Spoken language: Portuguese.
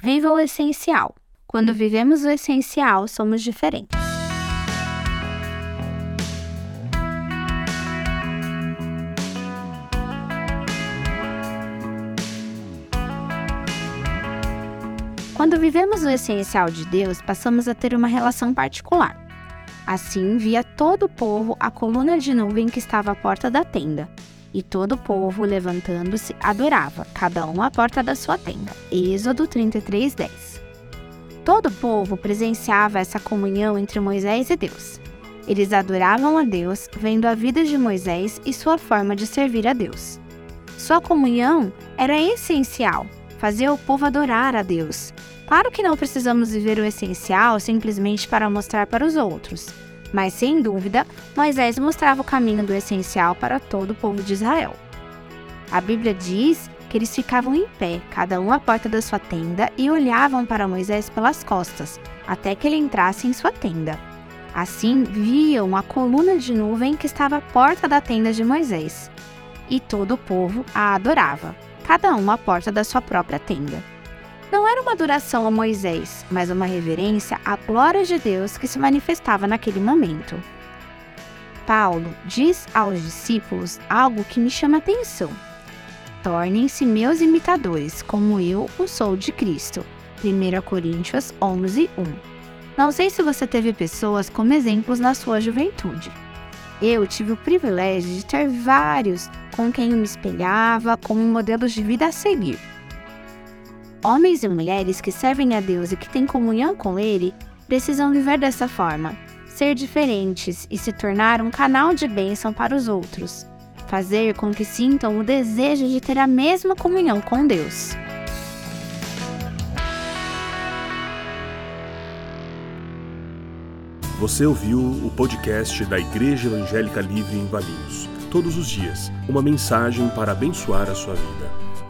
Viva o essencial. Quando vivemos o essencial, somos diferentes. Quando vivemos o essencial de Deus, passamos a ter uma relação particular. Assim via todo o povo a coluna de nuvem que estava à porta da tenda, e todo o povo, levantando-se, adorava, cada um à porta da sua tenda. Êxodo 33, 10. Todo o povo presenciava essa comunhão entre Moisés e Deus. Eles adoravam a Deus, vendo a vida de Moisés e sua forma de servir a Deus. Sua comunhão era essencial, fazia o povo adorar a Deus. Claro que não precisamos viver o essencial simplesmente para mostrar para os outros. Mas sem dúvida, Moisés mostrava o caminho do essencial para todo o povo de Israel. A Bíblia diz que eles ficavam em pé, cada um à porta da sua tenda, e olhavam para Moisés pelas costas, até que ele entrasse em sua tenda. Assim, viam a coluna de nuvem que estava à porta da tenda de Moisés. E todo o povo a adorava, cada um à porta da sua própria tenda. Não era uma adoração a Moisés, mas uma reverência à glória de Deus que se manifestava naquele momento. Paulo diz aos discípulos algo que me chama atenção. Tornem-se meus imitadores, como eu o sou de Cristo. 1 Coríntios 11, 1. Não sei se você teve pessoas como exemplos na sua juventude. Eu tive o privilégio de ter vários com quem eu me espelhava como modelos de vida a seguir. Homens e mulheres que servem a Deus e que têm comunhão com Ele precisam viver dessa forma, ser diferentes e se tornar um canal de bênção para os outros, fazer com que sintam o desejo de ter a mesma comunhão com Deus. Você ouviu o podcast da Igreja Evangélica Livre em Valinhos. Todos os dias, uma mensagem para abençoar a sua vida